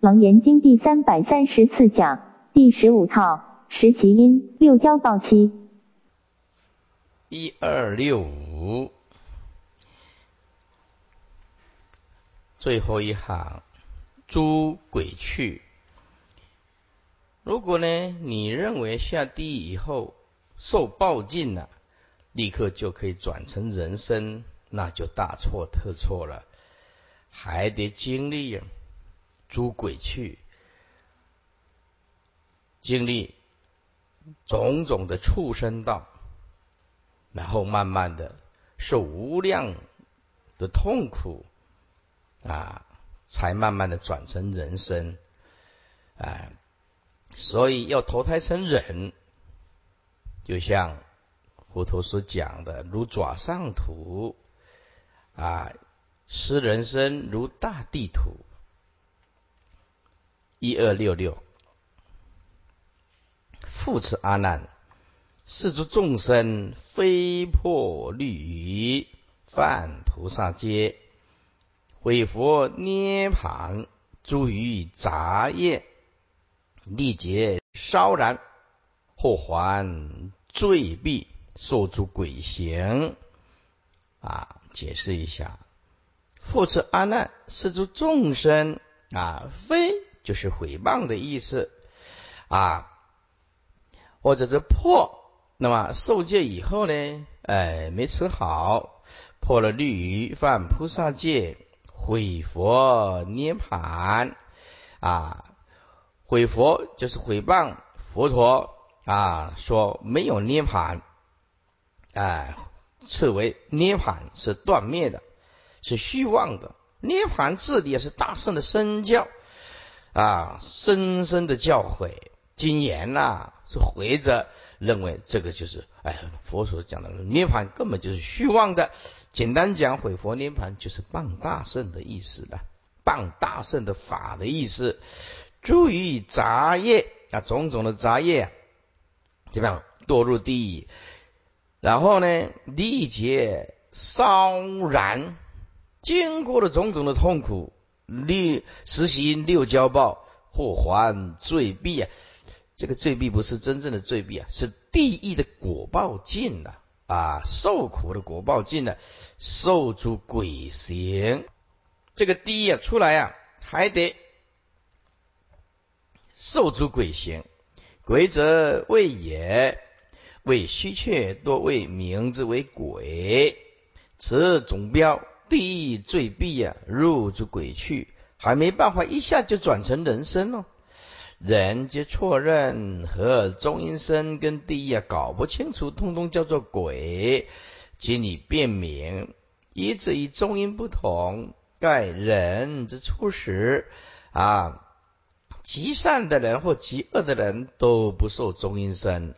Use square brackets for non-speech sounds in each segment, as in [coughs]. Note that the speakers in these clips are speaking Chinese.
楞严经第三百三十四讲第十五套十其因六交报七一二六五。最后一行诸鬼去。如果呢，你认为下地以后受报尽了，立刻就可以转成人身，那就大错特错了，还得经历诸鬼去，经历种种的畜生道，然后慢慢的受无量的痛苦啊，才慢慢的转成人身，啊。所以要投胎成人，就像佛陀所讲的，如爪上土啊，施人生如大地土。一二六六，复此阿难，是诸众生非破律仪，犯菩萨戒，毁佛涅盘，诸于杂业。历劫烧然，后还罪毕，受诸鬼行。啊，解释一下，复次阿难，是诸众生啊，非就是毁谤的意思啊，或者是破。那么受戒以后呢，哎，没吃好，破了律仪，犯菩萨戒，毁佛涅盘啊。毁佛就是毁谤佛陀啊，说没有涅盘，哎，称为涅盘是断灭的，是虚妄的。涅盘字也是大圣的身教啊，深深的教诲经言呐，是回着认为这个就是哎，佛所讲的涅盘根本就是虚妄的。简单讲，毁佛涅盘就是谤大圣的意思了，谤大圣的法的意思。诸于杂业啊，种种的杂业啊，怎么样堕入地狱？然后呢，历劫烧燃，经过了种种的痛苦，六实行六交报，或还罪弊啊。这个罪弊不是真正的罪弊啊，是地狱的果报尽了啊，受苦的果报尽了，受诸鬼行。这个地狱出来啊，还得。受诸鬼行，鬼则为也，为虚却，多为名之为鬼。此总标地狱罪弊呀，入诸鬼去，还没办法一下就转成人身哦。人皆错认和中阴身跟地狱啊搞不清楚，通通叫做鬼。请你辨明，一字与中阴不同，盖人之初始啊。极善的人或极恶的人都不受中阴身。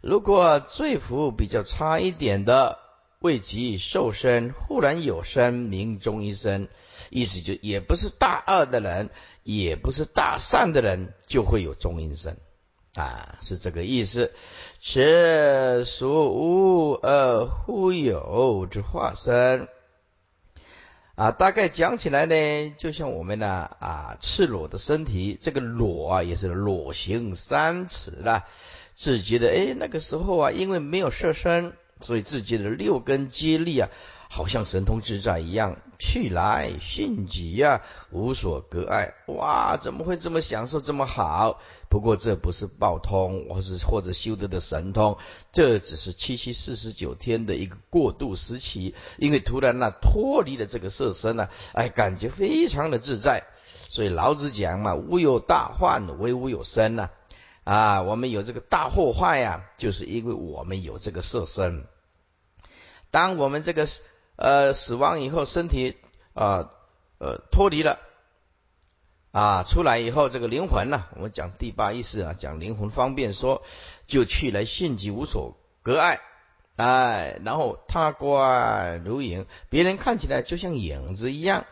如果罪福比较差一点的，未及受身，忽然有身名中阴身，意思就也不是大恶的人，也不是大善的人，就会有中阴身啊，是这个意思。此属无而忽有之化身。啊，大概讲起来呢，就像我们呢啊，赤裸的身体，这个裸啊也是裸形三尺了。自己的哎，那个时候啊，因为没有色身，所以自己的六根接力啊，好像神通自在一样，去来迅疾呀，无所隔碍。哇，怎么会这么享受这么好？不过这不是报通，或是或者修得的神通，这只是七七四十九天的一个过渡时期。因为突然呢脱离了这个色身呢，哎，感觉非常的自在。所以老子讲嘛，无有大患，唯无有身呐。啊，我们有这个大祸患呀，就是因为我们有这个色身。当我们这个呃死亡以后，身体啊呃脱离了。啊，出来以后，这个灵魂呢，我们讲第八意识啊，讲灵魂方便说，就去来性即无所隔碍，哎，然后他观如影，别人看起来就像影子一样。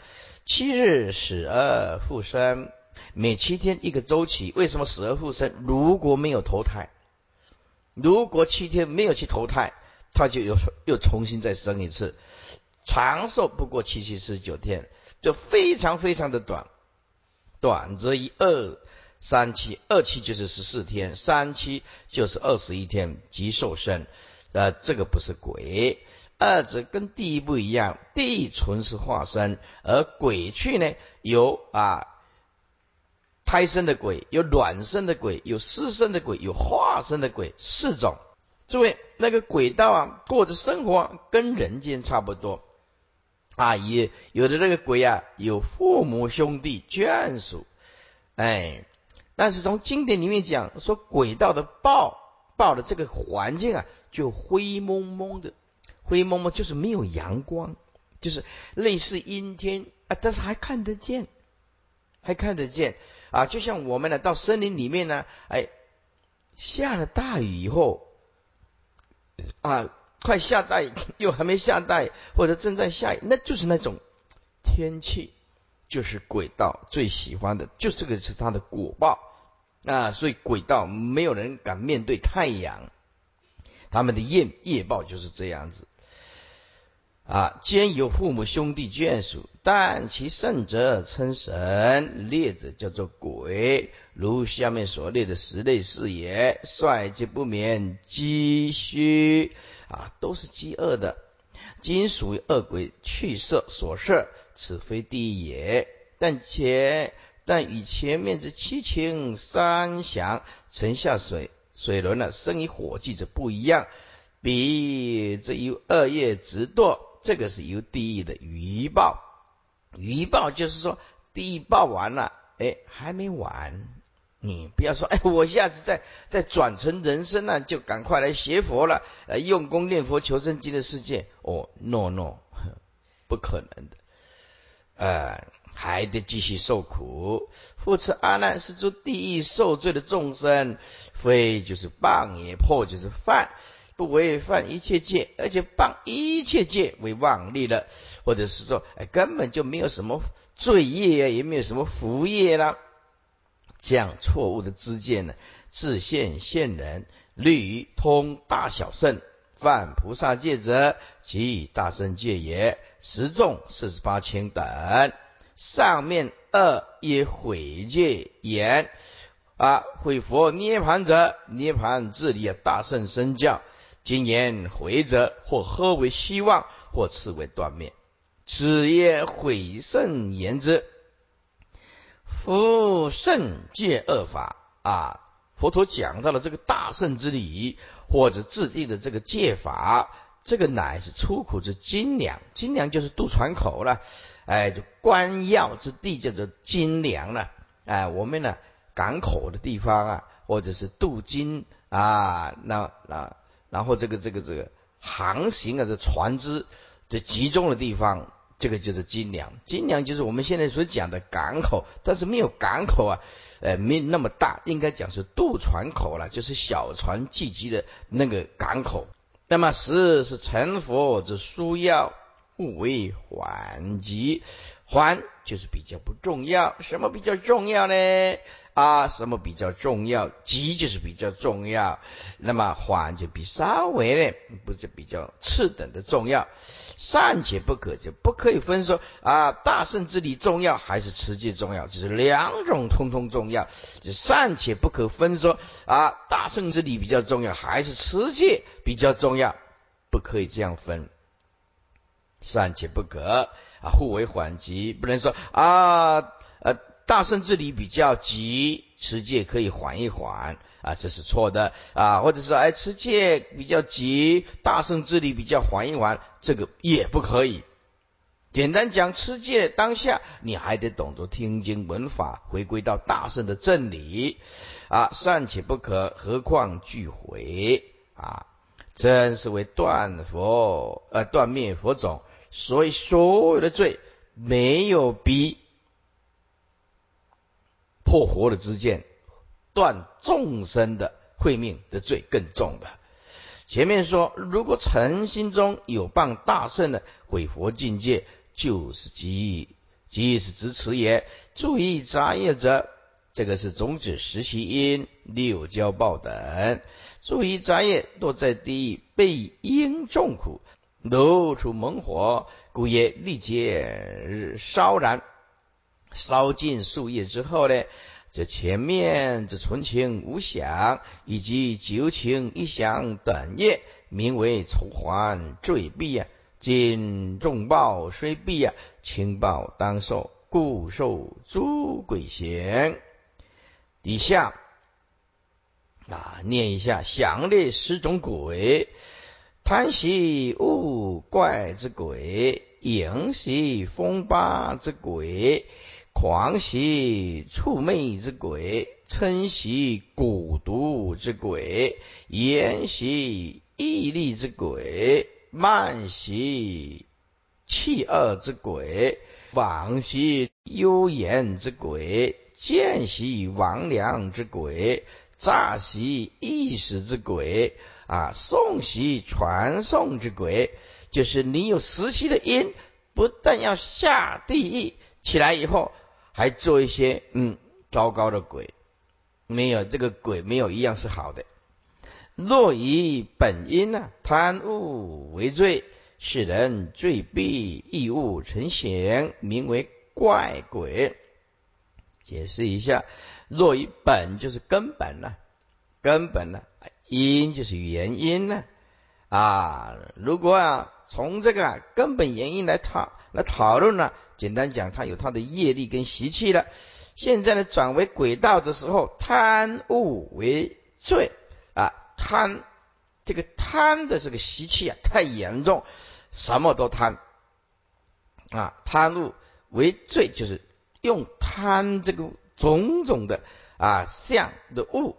七日死而复生，每七天一个周期。为什么死而复生？如果没有投胎，如果七天没有去投胎，他就又又重新再生一次。长寿不过七七四十九天，就非常非常的短。短则一二三七，二七就是十四天，三七就是二十一天即受生。呃，这个不是鬼，二者跟地狱不一样，地狱纯是化身，而鬼去呢有啊胎生的鬼，有卵生的鬼，有湿生的鬼，有化身的鬼，四种。诸位，那个鬼道啊，过着生活跟人间差不多。啊，也有的那个鬼啊，有父母兄弟眷属，哎，但是从经典里面讲说，鬼道的报报的这个环境啊，就灰蒙蒙的，灰蒙蒙就是没有阳光，就是类似阴天啊，但是还看得见，还看得见。啊，就像我们呢到森林里面呢，哎，下了大雨以后。啊，快下大雨 [laughs] 又还没下大雨，或者正在下雨，那就是那种天气，就是鬼道最喜欢的，就这个是它的果报啊。所以鬼道没有人敢面对太阳，他们的业业报就是这样子啊。兼有父母兄弟眷属，但其圣者称神，劣者叫做鬼。如下面所列的十类是也，率皆不免积虚啊，都是饥饿的。今属于恶鬼去色所摄，此非地也。但且但与前面之七情三想沉下水水轮呢，生于火气者不一样。比这一恶业直堕，这个是由地狱的余报。余报就是说，地狱报完了，哎，还没完。你不要说，哎，我下次再再转成人生呢，就赶快来学佛了，呃，用功念佛求生极乐世界。哦，no no，[laughs] 不可能的，呃，还得继续受苦。复次，阿难是诸地狱受罪的众生，非就是谤也，破就是犯，不违犯一切戒，而且谤一切戒为妄力了，或者是说，哎，根本就没有什么罪业，也没有什么福业啦。这样错误的知见呢，自现现人，律通大小圣，犯菩萨戒者，即大圣戒也。十众四十八千等，上面二也毁戒言啊，毁佛涅盘者，涅盘自理大圣身教。今言毁者，或呵为希望，或赐为断灭。此也毁圣言之。夫圣戒恶法啊，佛陀讲到了这个大圣之理，或者制定的这个戒法，这个乃是出苦之精良，精良就是渡船口了，哎，就关要之地叫做精良了，哎，我们呢港口的地方啊，或者是渡金啊，那那然后这个这个这个航行啊的船只这集中的地方。这个就是金梁，金梁就是我们现在所讲的港口，但是没有港口啊，呃，没那么大，应该讲是渡船口了，就是小船聚集的那个港口。那么十是成佛之书要，勿为缓急，缓就是比较不重要，什么比较重要呢？啊，什么比较重要？急就是比较重要，那么缓就比稍微呢，不是比较次等的重要。善且不可，就不可以分说啊，大圣之理重要还是持戒重要？就是两种通通重要。就善且不可分说啊，大圣之理比较重要还是持戒比较重要？不可以这样分。善且不可啊，互为缓急，不能说啊呃。大圣之理比较急，持戒可以缓一缓啊，这是错的啊，或者说哎，持戒比较急，大圣之理比较缓一缓，这个也不可以。简单讲，持戒当下你还得懂得听经闻法，回归到大圣的正理啊，尚且不可，何况俱毁啊？真是为断佛呃断灭佛种，所以所有的罪没有比。破活的之见，断众生的慧命的罪更重的。前面说，如果诚心中有谤大圣的毁佛境界，就是即即是执持也。注意杂业者，这个是种子实习因六交报等。注意杂业堕在地狱，被因重苦，露出猛火，故也立劫烧燃。烧尽树叶之后呢，这前面这纯情无想以及九情一想等业，名为愁还坠毙啊。今重报虽毕啊，轻报当受，故受诸鬼嫌。底下啊，念一下：详列十种鬼，贪喜恶怪之鬼，淫喜风八之鬼。狂喜触魅之鬼，嗔喜蛊毒之鬼，言喜毅力之鬼，慢喜气恶之鬼，往喜幽言之鬼，见喜亡良之鬼，诈喜意识之鬼，啊，送喜传送之鬼，就是你有实习的因，不但要下地狱，起来以后。还做一些嗯糟糕的鬼，没有这个鬼没有一样是好的。若以本因呢贪物为罪，使人罪必异物成形，名为怪鬼。解释一下，若以本就是根本呢，根本呢，因就是原因呢啊。如果啊从这个根本原因来套来讨论呢？简单讲，他有他的业力跟习气了。现在呢，转为轨道的时候，贪物为罪啊！贪这个贪的这个习气啊，太严重，什么都贪啊！贪物为罪，就是用贪这个种种的啊相的物，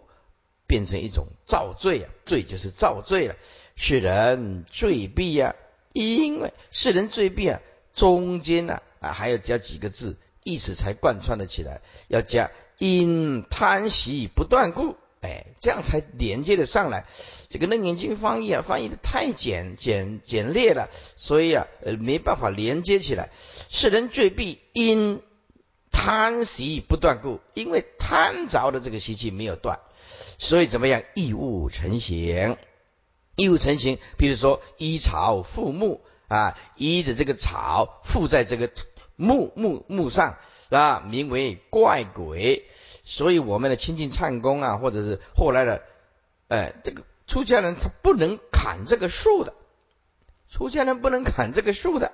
变成一种造罪啊！罪就是造罪了，是人罪必呀！因为是人罪必啊，中间呢。啊，还要加几个字，意思才贯穿了起来。要加因贪喜不断故，哎，这样才连接的上来。这个楞严经翻译啊，翻译的太简简简略了，所以啊，呃，没办法连接起来。世人罪必因贪喜不断故，因为贪着的这个习气没有断，所以怎么样？异物成形，异物成形。比如说依草覆木啊，依的这个草附在这个。木木木上啊，名为怪鬼，所以我们的亲近唱功啊，或者是后来的，哎，这个出家人他不能砍这个树的，出家人不能砍这个树的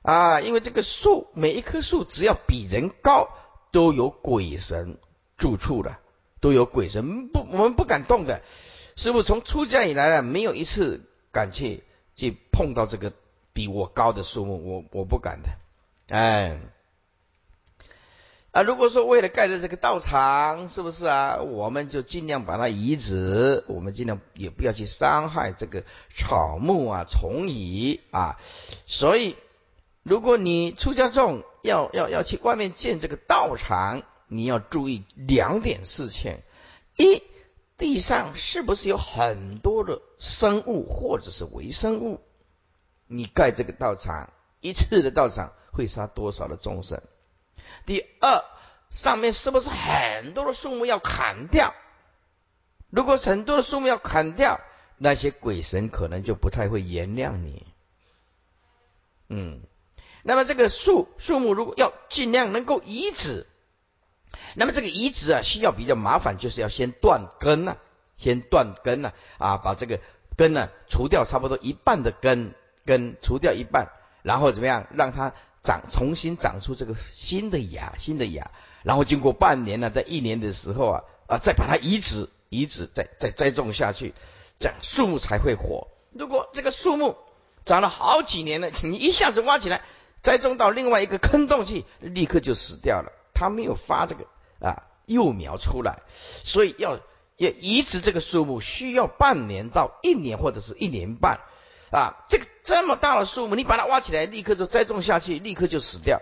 啊，因为这个树每一棵树只要比人高，都有鬼神住处的，都有鬼神不，我们不敢动的。师傅从出家以来呢，没有一次敢去去碰到这个比我高的树木，我我不敢的。哎，啊，如果说为了盖的这个道场，是不是啊？我们就尽量把它移植，我们尽量也不要去伤害这个草木啊、虫蚁啊。所以，如果你出家众要要要去外面建这个道场，你要注意两点事情：一，地上是不是有很多的生物或者是微生物？你盖这个道场一次的道场。会杀多少的众生？第二，上面是不是很多的树木要砍掉？如果很多的树木要砍掉，那些鬼神可能就不太会原谅你。嗯，那么这个树树木如果要尽量能够移植，那么这个移植啊需要比较麻烦，就是要先断根啊，先断根啊，啊，把这个根呢除掉差不多一半的根，根除掉一半，然后怎么样让它。长重新长出这个新的芽，新的芽，然后经过半年呢，在一年的时候啊啊，再把它移植，移植，再再栽种下去，这样树木才会活。如果这个树木长了好几年了，你一下子挖起来，栽种到另外一个坑洞去，立刻就死掉了。它没有发这个啊幼苗出来，所以要要移植这个树木，需要半年到一年或者是一年半。啊，这个这么大的树木，你把它挖起来，立刻就栽种下去，立刻就死掉，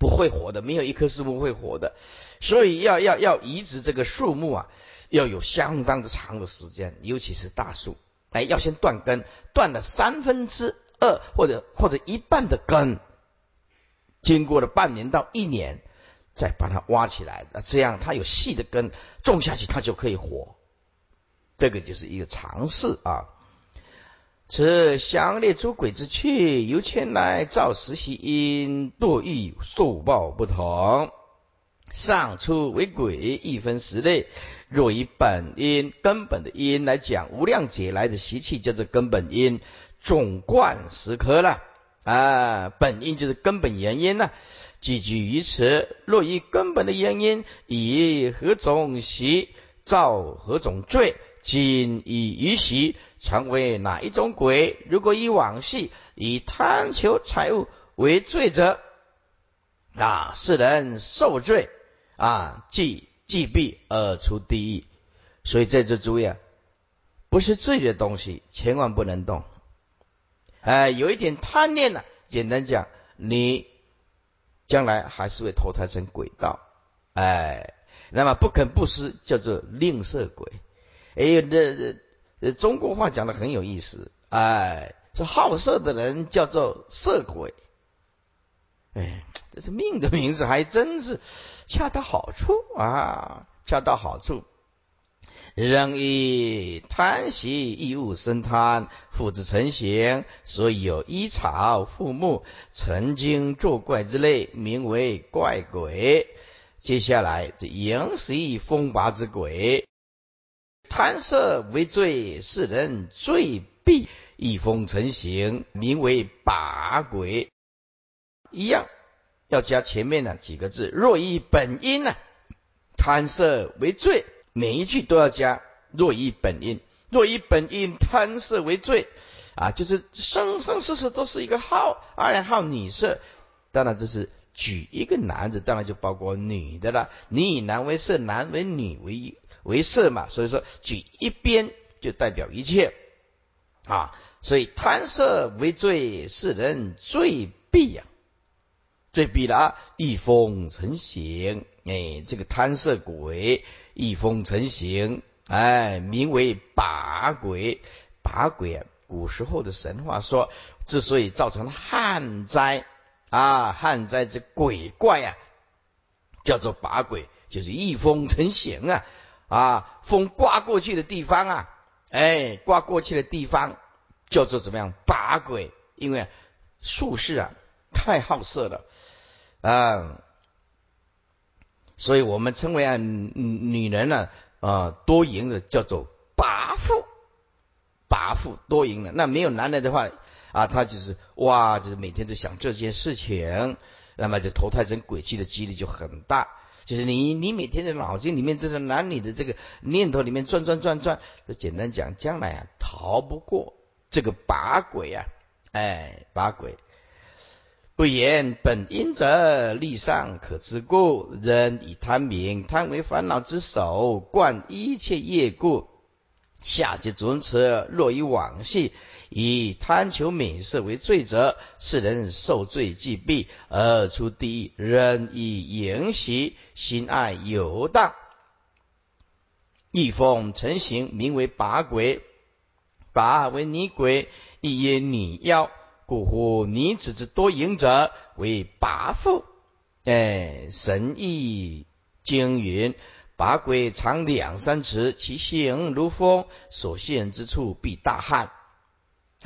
不会活的，没有一棵树木会活的。所以要要要移植这个树木啊，要有相当的长的时间，尤其是大树，哎，要先断根，断了三分之二或者或者一半的根，经过了半年到一年，再把它挖起来，那这样它有细的根，种下去它就可以活。这个就是一个尝试啊。此详列诸鬼之趣，由前来造实习因，堕欲受报不同。上出为鬼，一分十类。若以本因根本的因来讲，无量劫来的习气叫做根本因，总贯十科了啊。本因就是根本原因呢，寄居于此。若以根本的原因，以何种习造何种罪？今以于习成为哪一种鬼？如果以往昔以贪求财物为罪者，啊，世人受罪啊，即即毙而出地狱。所以在这注意啊，不是自己的东西，千万不能动。哎，有一点贪念呢，简单讲，你将来还是会投胎成鬼道。哎，那么不肯布施，叫做吝啬鬼。哎，这这中国话讲的很有意思，哎，说好色的人叫做色鬼，哎，这是命的名字，还真是恰到好处啊，恰到好处。人以贪喜异物生贪，复之成形，所以有依草附木、成精作怪之类，名为怪鬼。接下来这迎习风拔之鬼。贪色为罪，世人罪必一风成形，名为把鬼。一样要加前面的几个字。若以本因呢，贪色为罪，每一句都要加。若以本因，若以本因贪色为罪啊，就是生生世世都是一个好爱好女色。当然这是举一个男子，当然就包括女的了。你以男为色，男为女为一。为色嘛，所以说举一边就代表一切啊，所以贪色为罪，世人罪必呀，罪必了啊，一风成形，哎，这个贪色鬼一风成形，哎，名为拔鬼，拔鬼啊，古时候的神话说，之所以造成旱灾啊，旱灾之鬼怪啊，叫做拔鬼，就是一风成形啊。啊，风刮过去的地方啊，哎，刮过去的地方叫做怎么样？把鬼，因为术士啊太好色了啊，所以我们称为啊女人呢啊多淫的叫做跋妇，跋妇多淫的。那没有男人的话啊，他就是哇，就是每天都想这件事情，那么就投胎成鬼气的几率就很大。就是你，你每天的脑筋里面这个男女的这个念头里面转转转转，这简单讲，将来啊逃不过这个把鬼啊，哎，把鬼不言本因者，利上可知故。人以贪名，贪为烦恼之首，贯一切业故。下即尊此，若以往昔。以贪求美色为罪者，世人受罪既毙而出地狱。仍以淫习心爱游荡，一风成形，名为拔鬼。拔为女鬼，亦曰女妖，故乎女子之多淫者为拔妇。哎，神意经云：拔鬼长两三尺，其形如风，所现之处必大旱。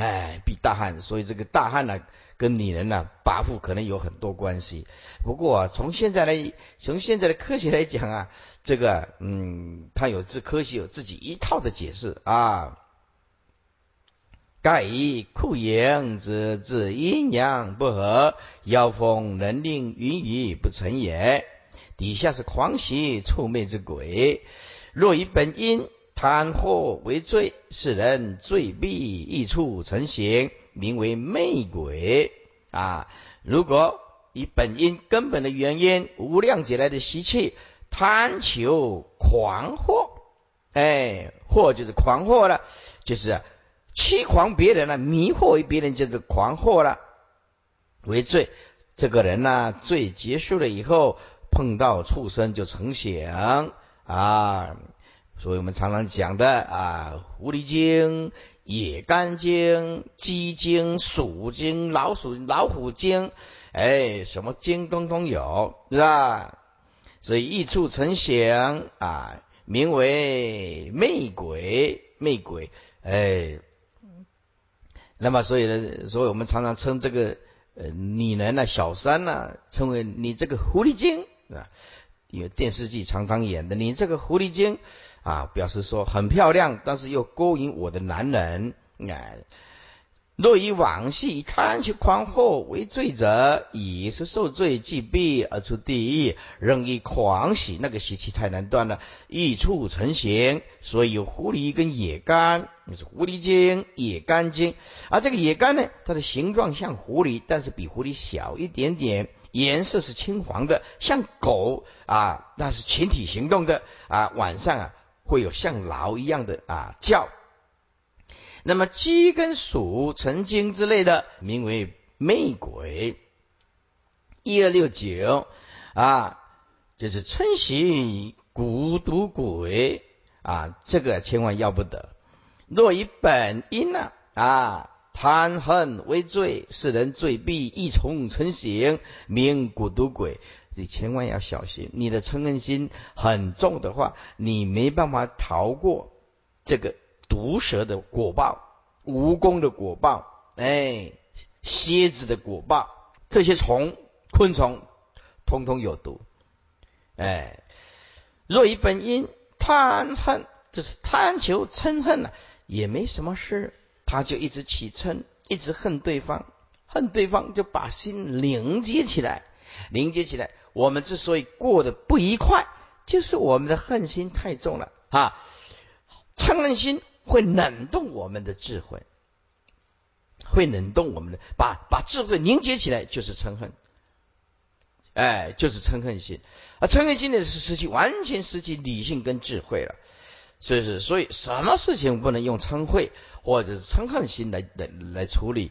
哎，比大汉，所以这个大汉呢，跟女人呢，跋扈可能有很多关系。不过从现在来，从现在的科学来讲啊，这个嗯，他有自科学有自己一套的解释啊。盖以酷阳之之阴阳不和，妖风能令云雨不成也。底下是狂喜臭魅之鬼，若以本因。贪惑为罪，世人罪必一处成形，名为魅鬼啊！如果以本因根本的原因，无量劫来的习气，贪求狂惑，哎，惑就是狂惑了，就是欺狂别人了，迷惑于别人就是狂惑了，为罪。这个人呢，罪结束了以后，碰到畜生就成形啊。所以我们常常讲的啊，狐狸精、野干精、鸡精、鼠精、老鼠、老虎精，哎，什么精通通有，是吧？所以一处成形啊，名为魅鬼，魅鬼，哎，那么所以呢，所以我们常常称这个呃女人呢、小三呢，称为你这个狐狸精啊。因为电视剧常常演的，你这个狐狸精啊，表示说很漂亮，但是又勾引我的男人。哎，若以往昔贪求狂惑为罪者，已是受罪，既毙而出地狱，仍以狂喜，那个习气太难断了，易处成形。所以有狐狸跟野干，那是狐狸精、野干精。而这个野干呢，它的形状像狐狸，但是比狐狸小一点点。颜色是青黄的，像狗啊，那是群体行动的啊。晚上啊，会有像狼一样的啊叫。那么鸡跟鼠成精之类的，名为魅鬼。一二六九啊，就是称喜蛊毒鬼啊，这个千万要不得。若以本因呢啊。贪恨为罪，世人罪必一从成形，名蛊毒鬼。你千万要小心，你的嗔恨心很重的话，你没办法逃过这个毒蛇的果报、蜈蚣的果报、哎，蝎子的果报，这些虫、昆虫通通有毒。哎，若以本因贪恨，就是贪求嗔恨呢，也没什么事。他就一直起嗔，一直恨对方，恨对方就把心凝结起来，凝结起来。我们之所以过得不愉快，就是我们的恨心太重了啊！嗔恨心会冷冻我们的智慧，会冷冻我们的，把把智慧凝结起来，就是嗔恨，哎，就是嗔恨心。而嗔恨心呢，是失去完全失去理性跟智慧了。所以是，所以什么事情不能用嗔恚或者是嗔恨心来来来处理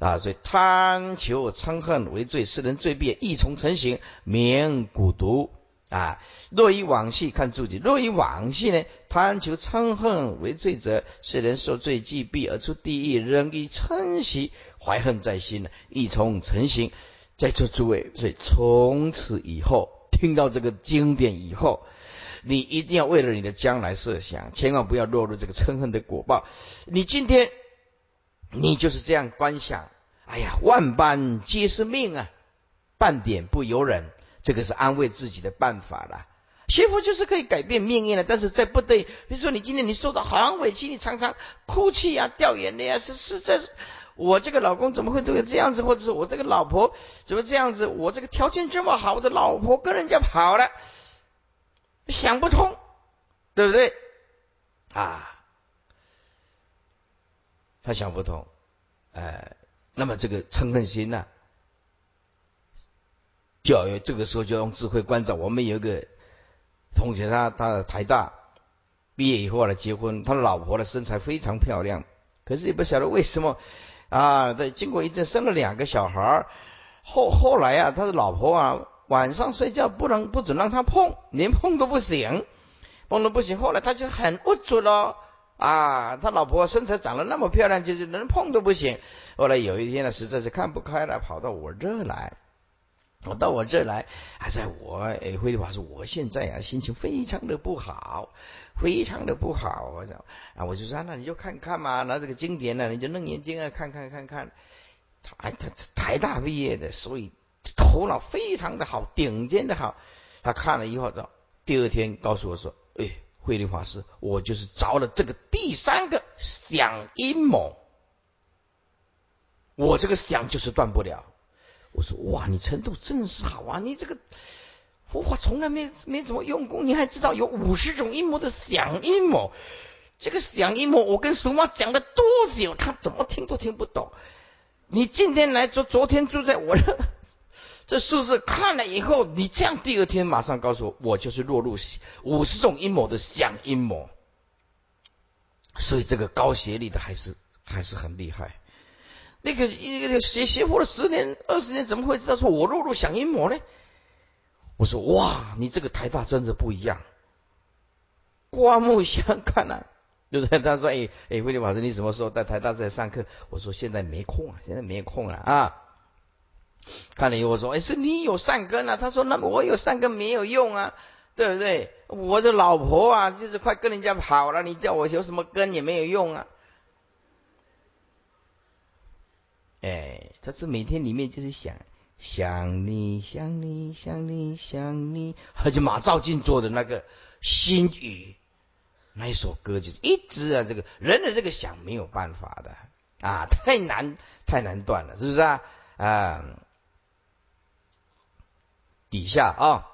啊？所以贪求嗔恨为罪，世人罪变，一从成形，名蛊毒啊。若以往昔看注解，若以往昔呢，贪求嗔恨为罪者，世人受罪，既毙而出地狱，仍以嗔习怀恨在心，一从成形。在座诸位，所以从此以后听到这个经典以后。你一定要为了你的将来设想，千万不要落入这个嗔恨的果报。你今天你就是这样观想，哎呀，万般皆是命啊，半点不由人，这个是安慰自己的办法了。学佛就是可以改变命运的，但是在不对，比如说你今天你受到很委屈，你常常哭泣啊，掉眼泪啊，是是这，我这个老公怎么会对我这样子，或者是我这个老婆怎么这样子，我这个条件这么好，我的老婆跟人家跑了。想不通，对不对？啊，他想不通，哎，那么这个嗔恨心呢，教育这个时候就用智慧关照。我们有一个同学，他他台大毕业以后来结婚，他老婆的身材非常漂亮，可是也不晓得为什么啊，在经过一阵生了两个小孩后后来啊，他的老婆啊。晚上睡觉不能不准让他碰，连碰都不行，碰都不行。后来他就很不准了啊！他老婆身材长得那么漂亮，就是连碰都不行。后来有一天呢，实在是看不开了，跑到我这来，我到我这来，还在我哎，慧利法说，我现在啊心情非常的不好，非常的不好。我讲啊，我就说那你就看看嘛，拿这个经典呢，你就弄眼睛啊，看看看看。他他台大毕业的，所以。头脑非常的好，顶尖的好。他看了以后，后第二天告诉我说：“哎，慧律法师，我就是着了这个第三个想阴谋，我这个想就是断不了。”我说：“哇，你程度真是好啊！你这个佛法从来没没怎么用功，你还知道有五十种阴谋的想阴谋。这个想阴谋，我跟鼠妈讲了多久，他怎么听都听不懂。你今天来昨昨天住在我这。”这数字看了以后，你这样第二天马上告诉我，我就是落入五十种阴谋的想阴谋。所以这个高学历的还是还是很厉害。那个一个学学佛了十年二十年，怎么会知道说我落入想阴谋呢？我说哇，你这个台大真的不一样，刮目相看啊！就是他说哎哎，威廉老师，你什么时候在台大在上课？我说现在没空啊，现在没空了啊。看了以后说：“哎，是你有善根啊？”他说：“那我有善根没有用啊，对不对？我的老婆啊，就是快跟人家跑了，你叫我有什么根也没有用啊。”哎，他是每天里面就是想想你想你想你想你，而且马兆进做的那个心语那一首歌，就是一直啊，这个人的这个想没有办法的啊，太难太难断了，是不是啊？啊，底下啊。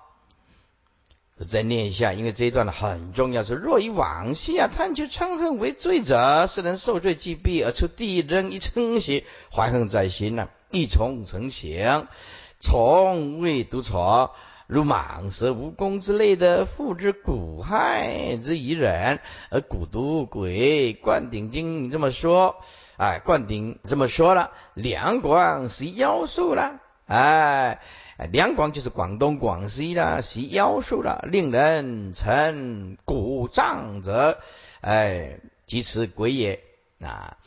再念一下，因为这一段呢很重要。是若以往昔啊贪求嗔恨为罪者，是能受罪既毙而出地狱，仍一嗔邪怀恨在心呢，一从成形，从未独错，如蟒蛇、蜈蚣之类的，复之蛊害之以人，而蛊毒鬼灌顶经这么说，哎，灌顶这么说了，两广是妖术了，哎。哎两广就是广东、广西啦，习妖术啦，令人成鼓胀者，哎，即此鬼也啊。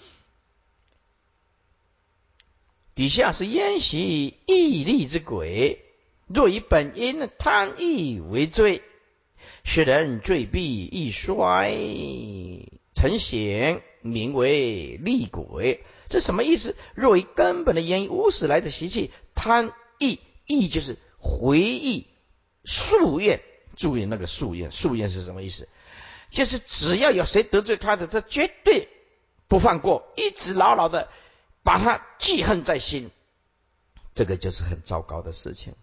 底下是焉习毅力之鬼，若以本因贪意为罪，使人罪必易衰成形，名为厉鬼。这什么意思？若以根本的原因，无始来的习气，贪意。意就是回忆夙愿，注意那个夙愿，夙愿是什么意思？就是只要有谁得罪他的，他绝对不放过，一直牢牢的把他记恨在心，这个就是很糟糕的事情。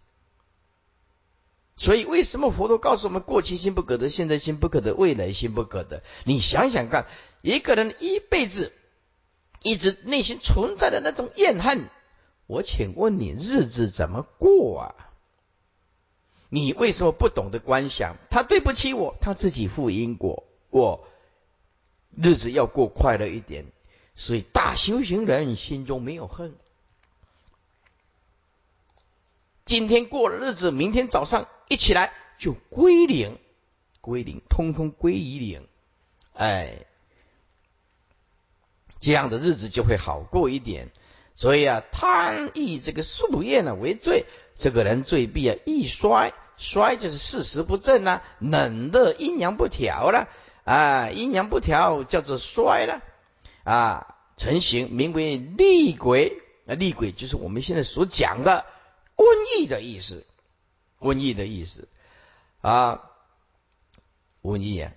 所以为什么佛陀告诉我们，过去心不可得，现在心不可得，未来心不可得？你想想看，一个人一辈子一直内心存在的那种怨恨。我请问你日子怎么过啊？你为什么不懂得观想？他对不起我，他自己负因果。我日子要过快乐一点，所以大修行人心中没有恨。今天过了日子，明天早上一起来就归零，归零，通通归于零。哎，这样的日子就会好过一点。所以啊，贪意这个夙业呢为罪，这个人罪必啊易衰，衰就是事实不正啊，冷热阴阳不调了啊，阴阳不调叫做衰了啊，成形名为厉鬼啊，厉鬼就是我们现在所讲的瘟疫的意思，瘟疫的意思。啊，瘟疫啊，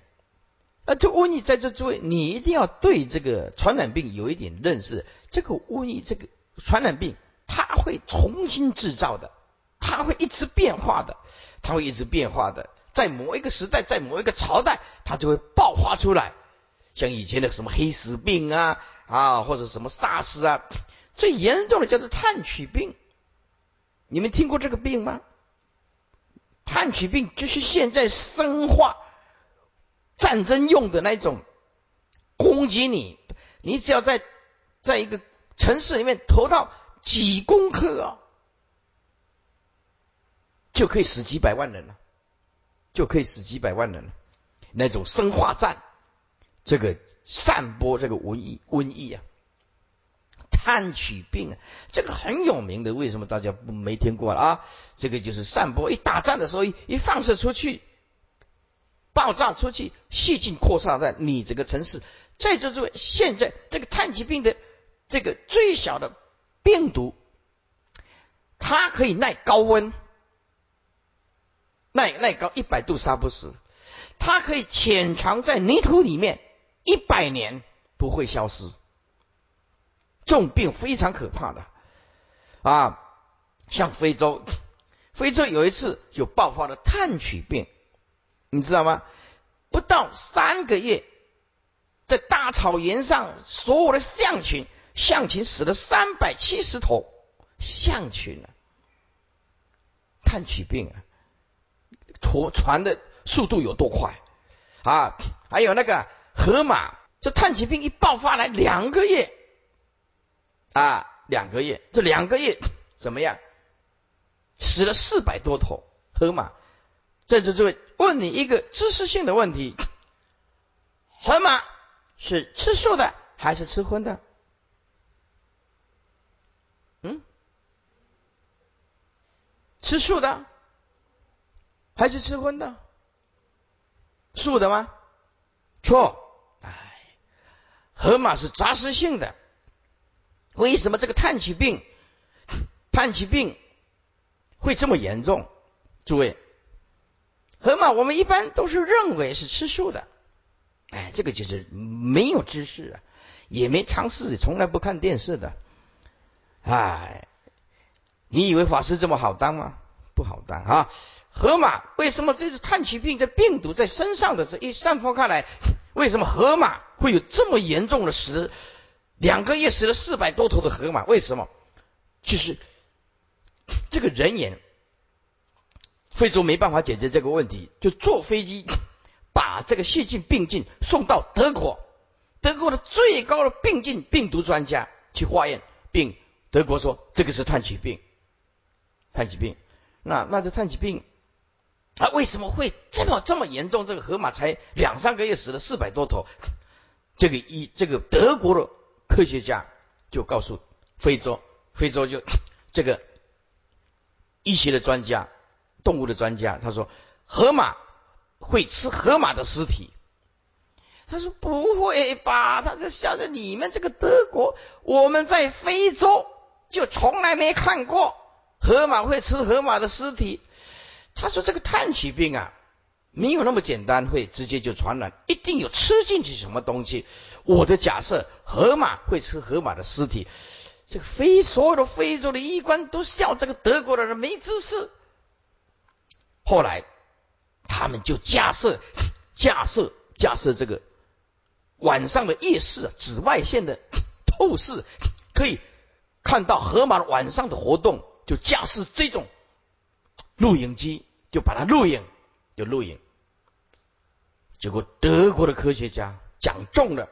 那这瘟疫在这诸位，你一定要对这个传染病有一点认识。这个瘟疫，这个传染病，它会重新制造的，它会一直变化的，它会一直变化的，在某一个时代，在某一个朝代，它就会爆发出来。像以前的什么黑死病啊啊，或者什么沙士啊，最严重的叫做炭疽病。你们听过这个病吗？炭疽病就是现在生化战争用的那种攻击你，你只要在。在一个城市里面投到几公克啊，就可以死几百万人了，就可以死几百万人了。那种生化战，这个散播这个瘟疫，瘟疫啊，炭疽病啊，这个很有名的。为什么大家没听过啊？这个就是散播，一打仗的时候，一放射出去，爆炸出去，细菌扩散在你这个城市。再就是现在这个炭疽病的。这个最小的病毒，它可以耐高温，耐耐高一百度杀不死，它可以潜藏在泥土里面一百年不会消失。这种病非常可怕的啊！像非洲，非洲有一次就爆发了炭疽病，你知道吗？不到三个月，在大草原上所有的象群。象群死了三百七十头象群啊，炭疽病啊，传传的速度有多快啊？还有那个河马，这炭疽病一爆发来两个月啊，两个月，这两个月怎么样？死了四百多头河马。在这这位问你一个知识性的问题：河马是吃素的还是吃荤的？嗯，吃素的还是吃荤的？素的吗？错，哎，河马是杂食性的，为什么这个炭疽病，炭疽病会这么严重？诸位，河马我们一般都是认为是吃素的，哎，这个就是没有知识啊，也没尝试，从来不看电视的，哎，你以为法师这么好当吗？不好当啊！河马为什么这是炭疽病？这病毒在身上的时候一散发开来，为什么河马会有这么严重的死？两个月死了四百多头的河马，为什么？就是这个人眼，非洲没办法解决这个问题，就坐飞机 [laughs] 把这个细菌病菌送到德国，德国的最高的病菌病毒专家去化验，并德国说这个是炭疽病，炭疽病。那那这炭疽病。啊，为什么会这么这么严重？这个河马才两三个月死了四百多头，这个一这个德国的科学家就告诉非洲，非洲就 [coughs] 这个医学的专家、动物的专家，他说河马会吃河马的尸体。他说不会吧？他说晓得你们这个德国，我们在非洲就从来没看过河马会吃河马的尸体。他说：“这个炭疽病啊，没有那么简单，会直接就传染，一定有吃进去什么东西。我的假设，河马会吃河马的尸体。这个非所有的非洲的医官都笑这个德国的人没知识。后来，他们就架设、架设、架设这个晚上的夜视、紫外线的透视，可以看到河马晚上的活动，就架设这种。”录影机就把它录影，就录影。结果德国的科学家讲中了，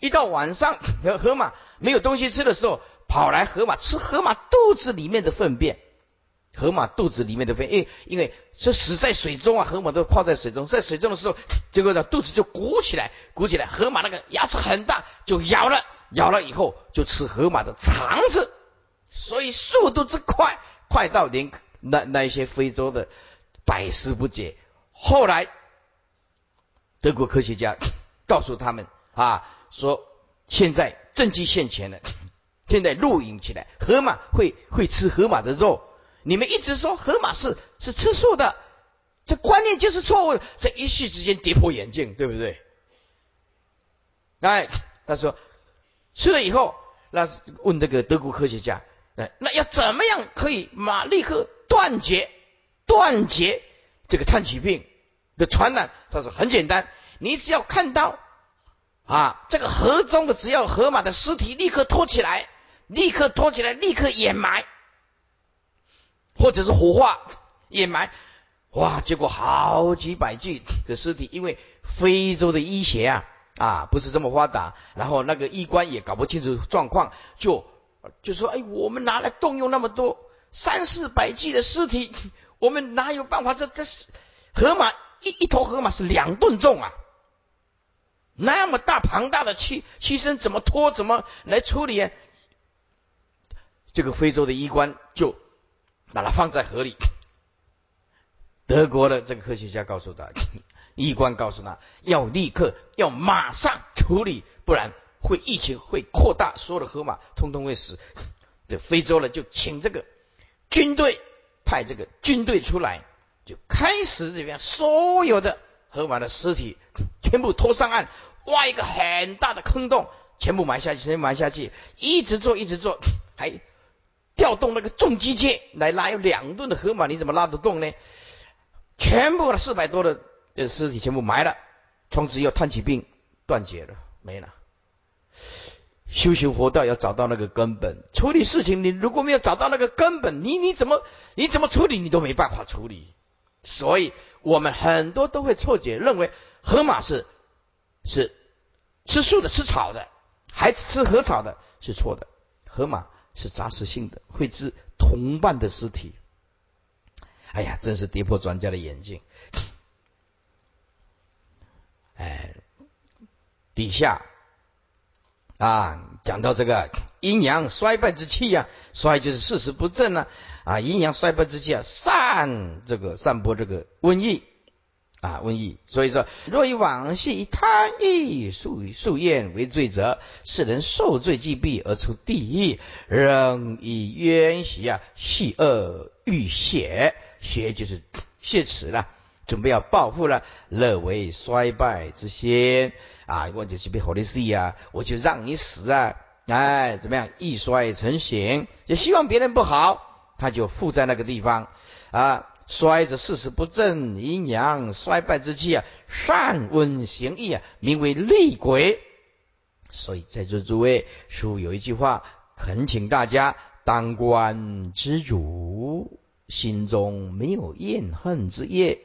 一到晚上，河河马没有东西吃的时候，跑来河马吃河马肚子里面的粪便。河马肚子里面的粪，因因为是死在水中啊，河马都泡在水中，在水中的时候，结果呢肚子就鼓起来，鼓起来，河马那个牙齿很大，就咬了，咬了以后就吃河马的肠子，所以速度之快，快到连。那那一些非洲的百思不解，后来德国科学家 [coughs] 告诉他们啊，说现在证据现前了，现在录影起来，河马会会吃河马的肉，你们一直说河马是是吃素的，这观念就是错误的，这一夕之间跌破眼镜，对不对？哎，他说吃了以后，那问这个德国科学家，哎，那要怎么样可以马立刻？断绝断绝这个炭疽病的传染，他说很简单，你只要看到啊这个河中的只要河马的尸体，立刻拖起来，立刻拖起来，立刻掩埋，或者是火化掩埋。哇，结果好几百具的尸体，因为非洲的医学啊啊不是这么发达，然后那个医官也搞不清楚状况，就就说哎，我们拿来动用那么多。三四百具的尸体，我们哪有办法？这这是河马一一头河马是两吨重啊，那么大庞大的躯躯身怎么拖？怎么来处理？这个非洲的医官就把它放在河里。德国的这个科学家告诉他，医官告诉他要立刻要马上处理，不然会疫情会扩大，所有的河马通通会死。这非洲呢，就请这个。军队派这个军队出来，就开始这边所有的河马的尸体全部拖上岸，挖一个很大的坑洞，全部埋下去，全部埋下去，一直做，一直做，还调动那个重机械来拉，有两吨的河马，你怎么拉得动呢？全部的四百多的呃尸体全部埋了，从此以后炭疽病断绝了，没了。修行佛道要找到那个根本，处理事情你如果没有找到那个根本，你你怎么你怎么处理你都没办法处理。所以我们很多都会错觉，认为河马是是吃素的、吃草的，还吃河草的，是错的。河马是杂食性的，会吃同伴的尸体。哎呀，真是跌破专家的眼镜。哎，底下。啊，讲到这个阴阳衰败之气呀，衰就是事实不正呢。啊，阴阳衰败之气啊，散这个散播这个瘟疫啊，瘟疫。所以说，若以往昔贪欲数数厌为罪者，是人受罪既毙而出地狱，仍以冤习啊，系恶欲血，血就是血耻了，准备要报复了，乐为衰败之先。啊，我就是被火力死啊，我就让你死啊，哎，怎么样，易衰成形，就希望别人不好，他就附在那个地方。啊。衰则四十不正，阴阳衰败之气啊，善温行义啊，名为厉鬼。所以在座诸位，书有一句话，恳请大家当官知主，心中没有怨恨之业，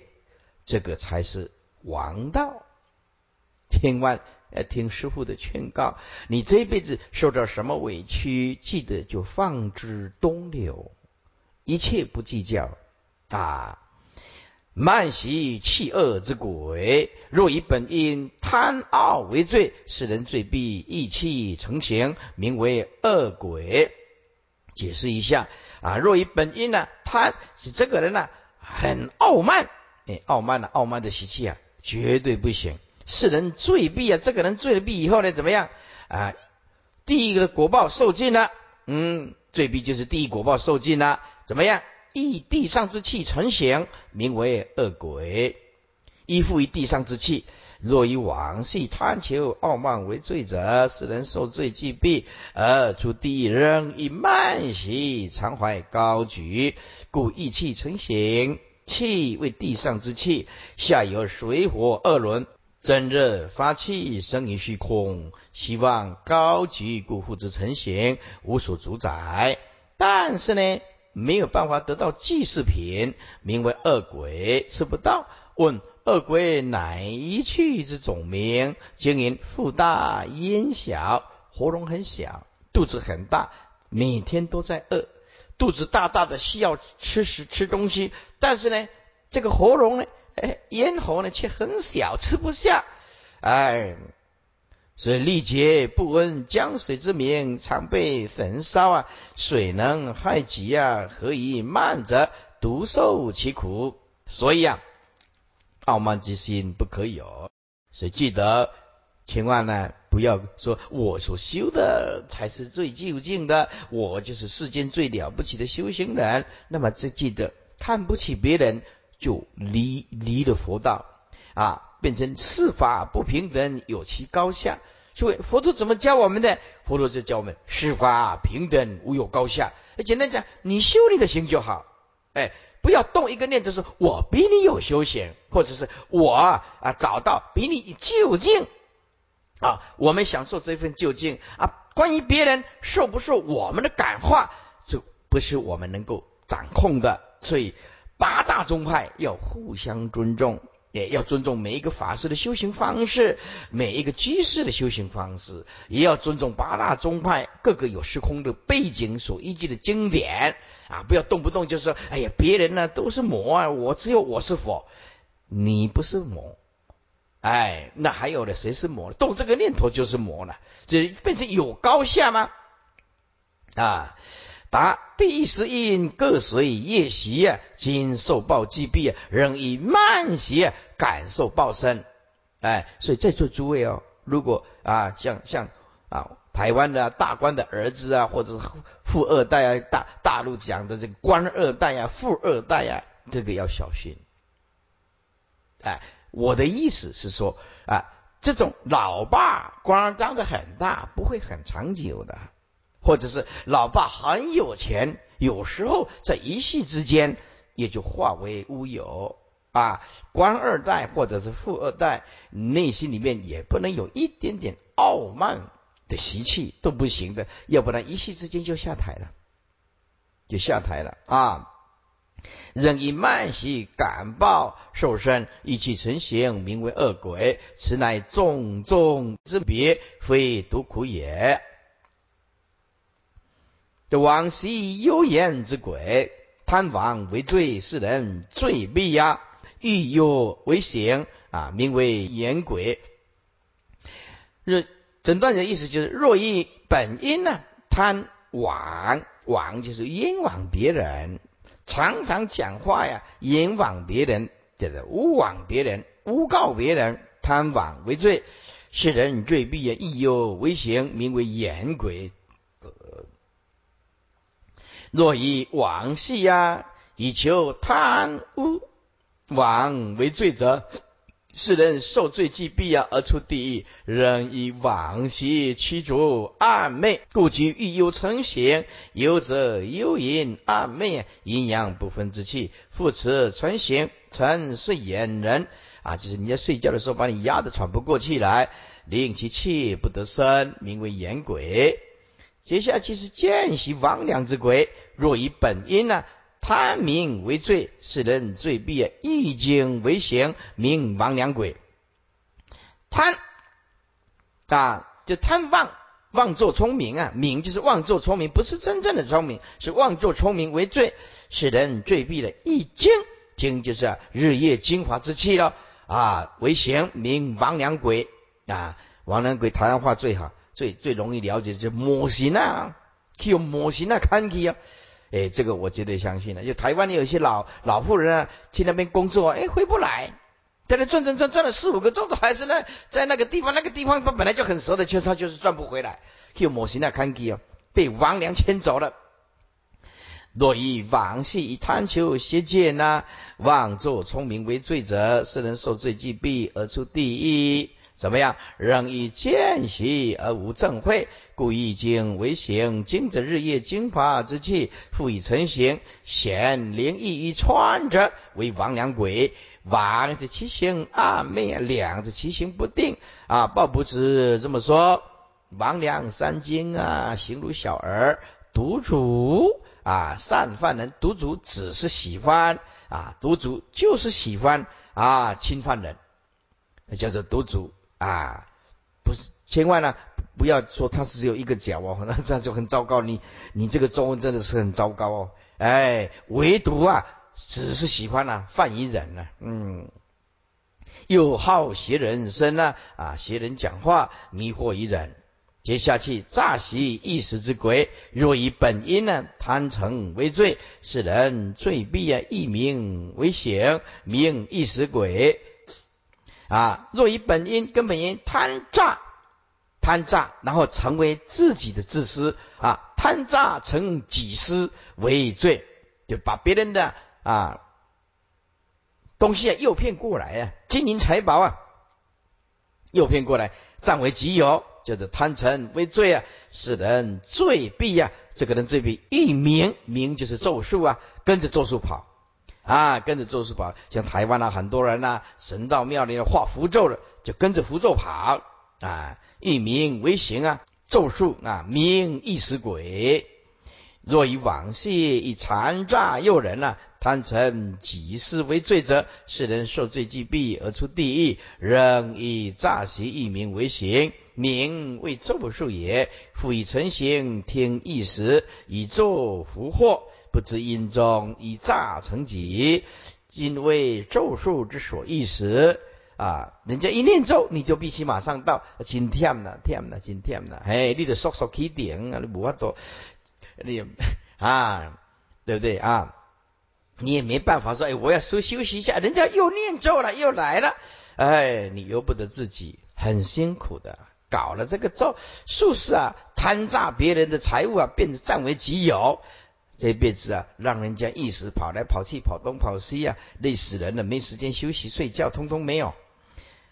这个才是王道。千万要听师傅的劝告，你这辈子受到什么委屈，记得就放之东流，一切不计较。啊！慢习气恶之鬼，若以本因贪傲为罪，是人罪必意气成形，名为恶鬼。解释一下啊，若以本因呢，贪是这个人呢很傲慢，哎，傲慢的傲慢的习气啊，绝对不行。是人罪必啊，这个人罪了必以后呢，怎么样啊？第一个果报受尽了，嗯，罪必就是第一果报受尽了，怎么样？依地上之气成形，名为恶鬼；依附于地上之气，若以往昔贪求傲慢为罪者，使人受罪既毕，而出地，仍以慢习常怀高举，故意气成形。气为地上之气，下有水火二轮，真热发气，生于虚空，希望高举，故复之成形，无所主宰。但是呢？没有办法得到祭祀品，名为恶鬼，吃不到。问恶鬼乃一去之种名？经营腹大咽小，喉咙很小，肚子很大，每天都在饿，肚子大大的需要吃食吃东西，但是呢，这个喉咙呢，哎，咽喉呢却很小，吃不下，哎。所以历劫不闻江水之名，常被焚烧啊！水能害己啊，何以慢者独受其苦？所以啊，傲慢之心不可有。所以记得，千万呢不要说我所修的才是最究竟的，我就是世间最了不起的修行人。那么这记得看不起别人，就离离了佛道啊。变成世法不平等，有其高下。所以佛陀怎么教我们的？佛陀就教我们世法平等，无有高下。简单讲，你修你的行就好。哎，不要动一个念头说“我比你有修行”，或者是我啊找到比你究竟啊。我们享受这份究竟啊。关于别人受不受我们的感化，就不是我们能够掌控的。所以八大宗派要互相尊重。也要尊重每一个法师的修行方式，每一个居士的修行方式，也要尊重八大宗派各个有时空的背景所依据的经典啊！不要动不动就说：“哎呀，别人呢都是魔啊，我只有我是佛，你不是魔。”哎，那还有的？谁是魔？动这个念头就是魔了，这变成有高下吗？啊！答：第十因各随业习啊，今受报既毕啊，仍以慢习感受报身。哎，所以在座诸位哦，如果啊，像像啊，台湾的大官的儿子啊，或者是富二代啊，大大陆讲的这个官二代啊，富二代啊，这个要小心。哎，我的意思是说啊，这种老爸官当的很大，不会很长久的。或者是老爸很有钱，有时候在一夕之间也就化为乌有啊！官二代或者是富二代，内心里面也不能有一点点傲慢的习气都不行的，要不然一夕之间就下台了，就下台了啊！人以慢习感报受身，意气成形，名为恶鬼，此乃重重之别，非独苦也。往昔幽言之鬼，贪亡为罪，是人罪必呀。欲有为行啊，名为言鬼。若整段的意思就是：若以本因呢，贪枉枉就是冤枉别人，常常讲话呀，冤枉别人，就是诬枉别人、诬告别人，贪枉为罪。世人罪必啊，欲有为行，名为言鬼。若以往昔呀，以求贪污枉为罪者，世人受罪既必啊，而出地狱。仍以往昔驱逐暗昧，故居欲有成形。有者幽隐暗昧，阴阳不分之气，复此成形，成睡眼人。啊，就是你在睡觉的时候，把你压得喘不过气来，令其气不得生，名为眼鬼。接下去是见习魍魉之鬼，若以本因呢，贪名为罪，是人罪必啊，易经为行，名魍魉鬼。贪啊，就贪妄，妄作聪明啊，名就是妄作聪明，不是真正的聪明，是妄作聪明为罪，是人罪必的易经，经就是日夜精华之气了。啊，为行名亡良鬼啊，亡良鬼台湾话最好，最最容易了解，就模型啊，去用模型啊看去啊，哎，这个我绝对相信的。就台湾有一些老老妇人啊，去那边工作，哎，回不来，在那转转转转了四五个钟头，还是那在那个地方，那个地方他本来就很熟的，却他就是转不回来，去用模型啊看去啊，被亡良牵走了。若以妄系以贪求邪见呐，妄作聪明为罪者，是人受罪既必而出地狱。怎么样？仍以见习而无正慧，故易经为行。经者日夜精华之气，复以成形，显灵异于穿者，为亡良鬼。亡之其形暗昧，两之其形不定啊！报不知这么说，亡良三经啊，形如小儿，独主。啊，善犯人独主只是喜欢啊，独主就是喜欢啊，侵犯人，叫做独主啊，不是，千万呢不要说他只有一个角哦，[laughs] 那这样就很糟糕，你你这个中文真的是很糟糕哦，哎，唯独啊只是喜欢呐，犯于人呢，嗯，又好邪人生呢，啊，邪人讲话迷惑于人。接下去诈习一时之鬼，若以本因呢，贪成为罪，是人罪必啊，一名为行，名一时鬼啊。若以本因根本因贪诈，贪诈，然后成为自己的自私啊，贪诈成己私为罪，就把别人的啊东西啊诱骗过来啊，金银财宝啊诱骗过来，占为己有。叫做贪嗔为罪啊，使人罪必呀。这个人罪必一名名就是咒术啊，跟着咒术跑啊，跟着咒术跑。像台湾啊，很多人呐，神道庙里画符咒的，就跟着符咒跑啊。一名为行啊，咒术啊，名一时鬼。若以往昔以残诈诱人呐。贪嗔己私为罪者，世人受罪既毙而出地狱，仍以诈邪一名为行，名为咒术也。复以成形，听一时，以咒福祸，不知因中，以诈成己。今为咒术之所易时啊！人家一念咒，你就必须马上到，今天了，天了，今天了，哎，你得速速起点啊！你无法做，你啊，对不对啊？你也没办法说，哎，我要说休息一下，人家又念咒了，又来了，哎，你由不得自己，很辛苦的，搞了这个咒，术士啊，贪诈别人的财物啊，变成占为己有，这辈子啊，让人家一时跑来跑去，跑东跑西啊，累死人了，没时间休息睡觉，通通没有。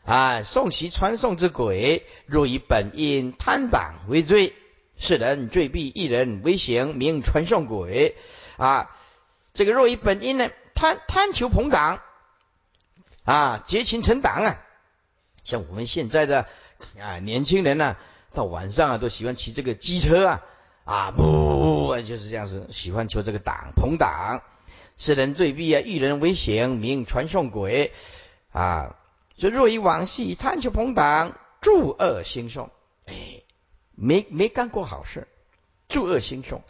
啊，送其传送之鬼，若以本因贪党为罪，是人罪必一人为行，名传送鬼啊。这个若以本因呢，贪贪求朋党啊，结情成党啊，像我们现在的啊年轻人呢，到晚上啊都喜欢骑这个机车啊啊不就是这样子，喜欢求这个党朋党，是人罪必啊，一人为行，名传送鬼啊。所以若以往昔贪求朋党，助恶兴凶，哎，没没干过好事，助恶兴凶。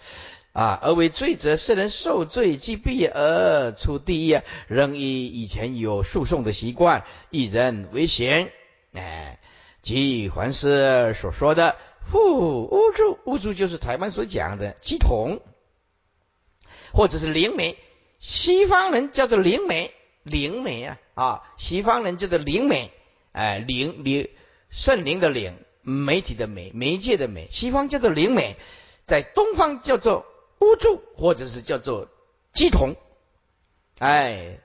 啊，而为罪者，世人受罪即必而出地狱，仍以以前有诉讼的习惯，一人为贤。哎，即还是所说的复巫祝，巫祝就是台湾所讲的鸡童，或者是灵媒，西方人叫做灵媒灵媒啊啊，西方人叫做灵媒，哎，灵灵圣灵的灵，媒体的媒，媒介的媒，西方叫做灵媒，在东方叫做巫祝，或者是叫做鸡童，哎，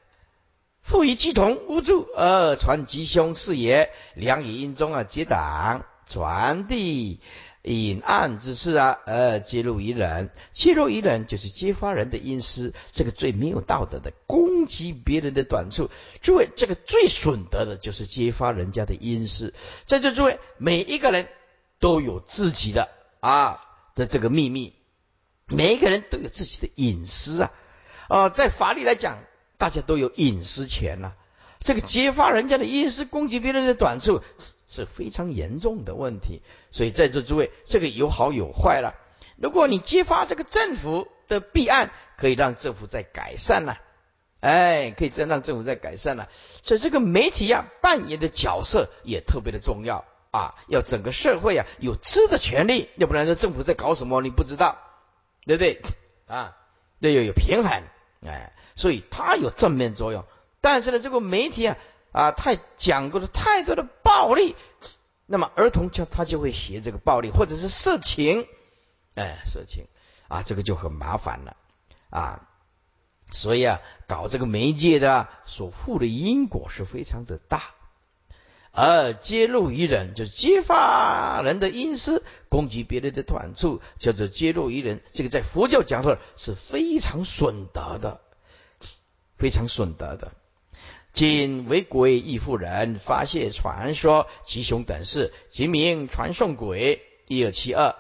赋予鸡童巫祝而传吉凶事业，良以阴中啊结党传递。隐暗之事啊，呃，揭露于人，揭露于人就是揭发人的隐私，这个最没有道德的，攻击别人的短处。诸位，这个最损德的就是揭发人家的隐私。在这，诸位每一个人都有自己的啊的这个秘密，每一个人都有自己的隐私啊啊，在法律来讲，大家都有隐私权呐。这个揭发人家的隐私，攻击别人的短处。是非常严重的问题，所以在座诸位，这个有好有坏了。如果你揭发这个政府的弊案，可以让政府在改善了，哎，可以再让政府在改善了。所以这个媒体啊扮演的角色也特别的重要啊，要整个社会啊有知的权利，要不然这政府在搞什么你不知道，对不对啊？要有平衡，哎，所以它有正面作用。但是呢，这个媒体啊。啊，太讲过了太多的暴力，那么儿童就他就会学这个暴力，或者是色情，哎，色情啊，这个就很麻烦了啊。所以啊，搞这个媒介的所负的因果是非常的大，而揭露于人，就是揭发人的阴私，攻击别人的短处，叫做揭露于人。这个在佛教讲的是非常损德的，非常损德的。今为鬼亦妇人发泄传说吉凶等事，即名传送鬼。一二七二，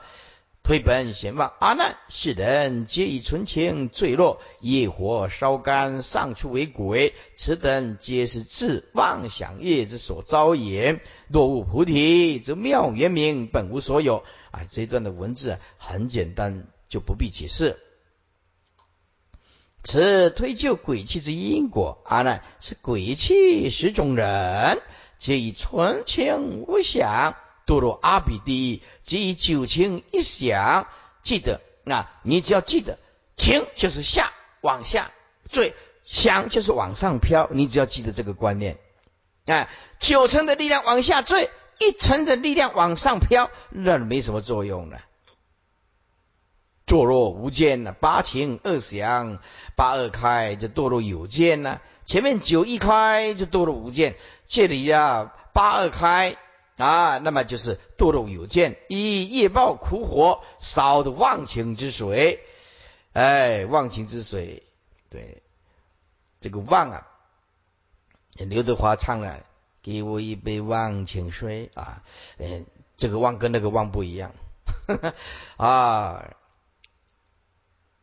推本贤望阿难，世人皆以纯情坠落，业火烧干，上出为鬼。此等皆是自妄想业之所招也。若悟菩提，则妙圆明，本无所有。啊，这段的文字很简单，就不必解释。此推究鬼气之因果，阿难是鬼气十种人，皆以纯情无想堕入阿鼻地狱，即以九情一想。记得啊，你只要记得，情就是下往下坠，想就是往上飘，你只要记得这个观念。哎，九层的力量往下坠，一层的力量往上飘，那没什么作用了。堕落无间呢，八情二想，八二开就堕落有间呢。前面九一开就堕落无间，这里呀八二开啊，那么就是堕落有间。以业报苦火烧的忘情之水，哎，忘情之水，对，这个忘啊，刘德华唱了，给我一杯忘情水啊，嗯，这个忘跟那个忘不一样，[laughs] 啊。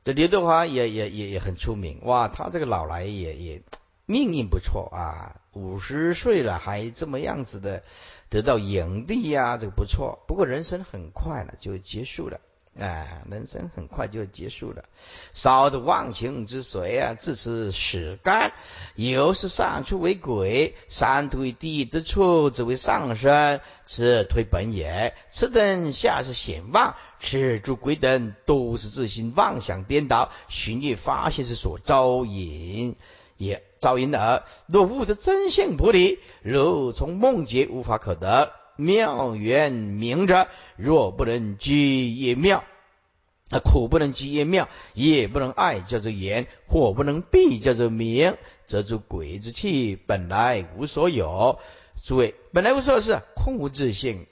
这刘德华也也也也很出名哇，他这个老来也也命运不错啊，五十岁了还这么样子的得到影帝呀，这个不错。不过人生很快了就结束了。哎，人生很快就结束了。烧的忘情之水啊，自此始干。有是上出为鬼，三推地狱之处，则为上身，此推本也。此等下是显妄，此诸鬼等都是自心妄想颠倒，寻觅发现是所招引也。招引耳，若悟得真性菩提，如从梦觉无法可得。妙缘明者，若不能居也妙，啊苦不能居也妙，也不能爱叫做言，火不能避叫做明，则诸鬼之气本来无所有。诸位，本来无所有是空无自性。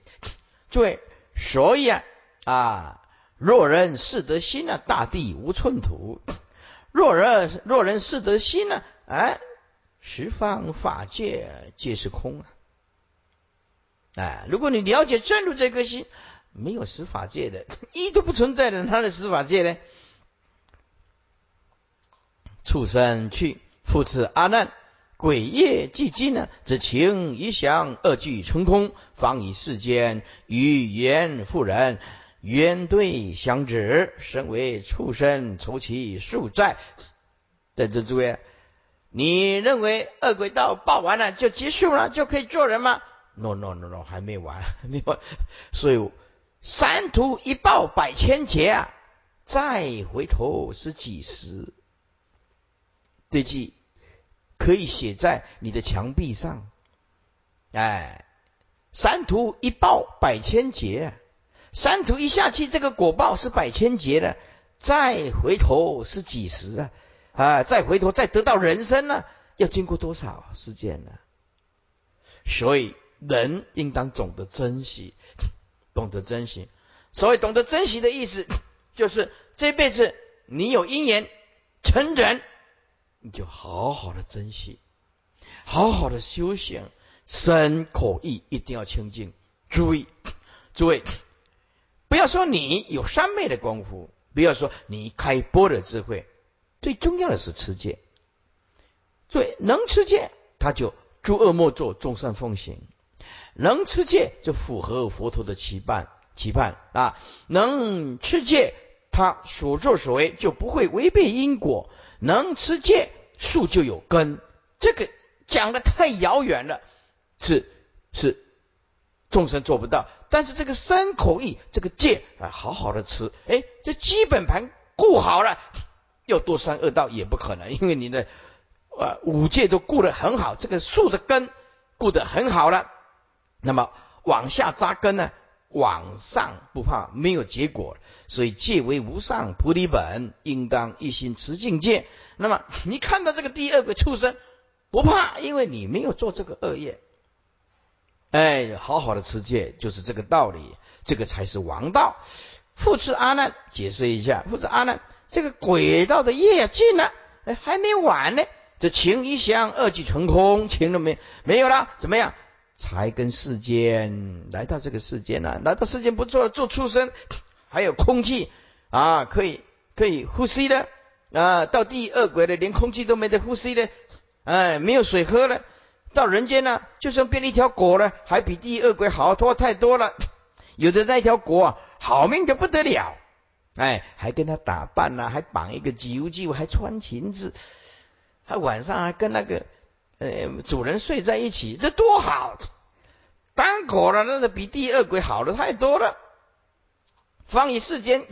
诸位，所以啊啊，若人是得心啊，大地无寸土；若人若人是得心呢，哎，十方法界皆是空啊。哎，如果你了解正如这颗心，没有十法界的，[laughs] 一都不存在的，他的十法界呢？畜生去，复次阿难，鬼业既尽呢，则情一想，二俱成空，方以世间与言妇人冤对相指，身为畜生，酬其数债。在这诸位，你认为恶鬼道报完了就结束了，就可以做人吗？no no no no 还没完，没完，所以三途一报百千劫啊，再回头是几时？这句可以写在你的墙壁上。哎，三途一报百千劫，三途一下去，这个果报是百千劫的，再回头是几时啊？啊，再回头再得到人生呢，要经过多少时间呢？所以人应当懂得珍惜，[coughs] 懂得珍惜。所谓懂得珍惜的意思，[coughs] 就是这辈子你有因缘成人，你就好好的珍惜，好好的修行，身口意一定要清净。注意，[coughs] 诸位，不要说你有三昧的功夫，不要说你开波的智慧，最重要的是持戒。对，能持戒，他就诸恶莫作，众善奉行；能持戒，就符合佛陀的期盼。期盼啊，能持戒，他所作所为就不会违背因果。能持戒，树就有根。这个讲的太遥远了，是是，众生做不到。但是这个三口意，这个戒啊，好好的吃，哎，这基本盘固好了，要多三恶道也不可能，因为你的呃五戒都顾得很好，这个树的根顾得很好了，那么往下扎根呢？往上不怕没有结果，所以戒为无上菩提本，应当一心持境界。那么你看到这个第二个畜生不怕，因为你没有做这个恶业。哎，好好的持戒就是这个道理，这个才是王道。复次阿难解释一下，复次阿难，这个轨道的业尽了，哎，还没完呢。这情一相，二即成空，情都没没有了？怎么样？才跟世间来到这个世间呢，来到世间不做了，做畜生，还有空气啊，可以可以呼吸的啊，到第二轨的连空气都没得呼吸的，哎，没有水喝了，到人间呢，就算变了一条狗了，还比第二轨好多太多了。有的那条狗啊，好命的不得了，哎，还跟他打扮呢，还绑一个九九，还穿裙子，还晚上还跟那个。呃，主人睡在一起，这多好！当狗了，那是比第二鬼好的太多了。方以世间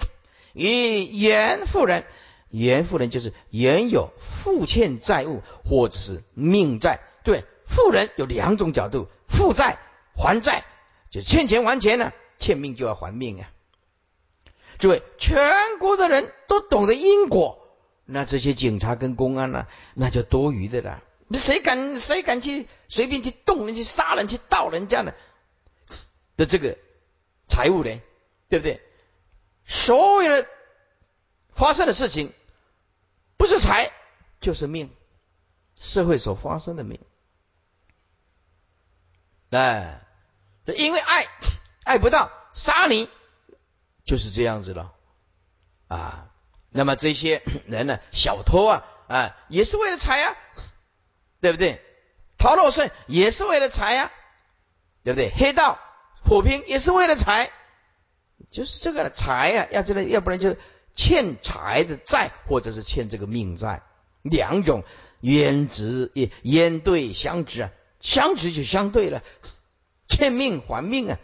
与原富人，原富人就是原有负欠债务或者是命债。对，富人有两种角度：负债还债，就欠钱还钱呢；欠命就要还命啊！诸位，全国的人都懂得因果，那这些警察跟公安呢，那就多余的了。你谁敢谁敢去随便去动人、去杀人、去盗人家的的这个财物呢？对不对？所有的发生的事情，不是财就是命，社会所发生的命。哎，因为爱爱不到，杀你就是这样子了啊。那么这些人呢，小偷啊，啊，也是为了财啊。对不对？逃漏税也是为了财呀，对不对？黑道火拼也是为了财，就是这个财呀，要知道，要不然就欠财的债，或者是欠这个命债，两种冤值也冤对相值啊，相值就相对了，欠命还命啊，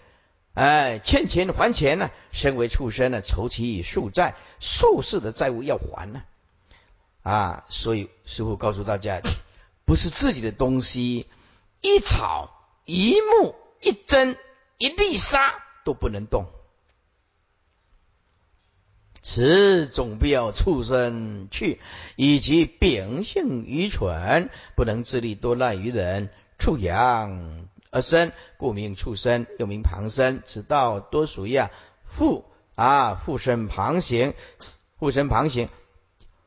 哎，欠钱还钱呢，身为畜生呢，筹其数债，数世的债务要还呢，啊，所以师傅告诉大家。不是自己的东西，一草一木一针一粒沙都不能动。此总必要畜生去，以及秉性愚蠢，不能自立，多赖于人，畜养而生，故名畜生，又名旁生。此道多属于啊附啊附身旁行，附身旁行，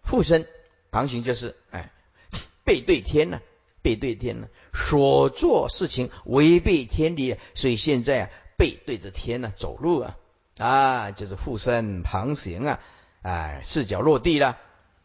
附身旁行就是哎。背对天呢？背对天呢？所做事情违背天理，所以现在啊，背对着天呢走路啊，啊，就是附身旁行啊，哎，四脚落地了，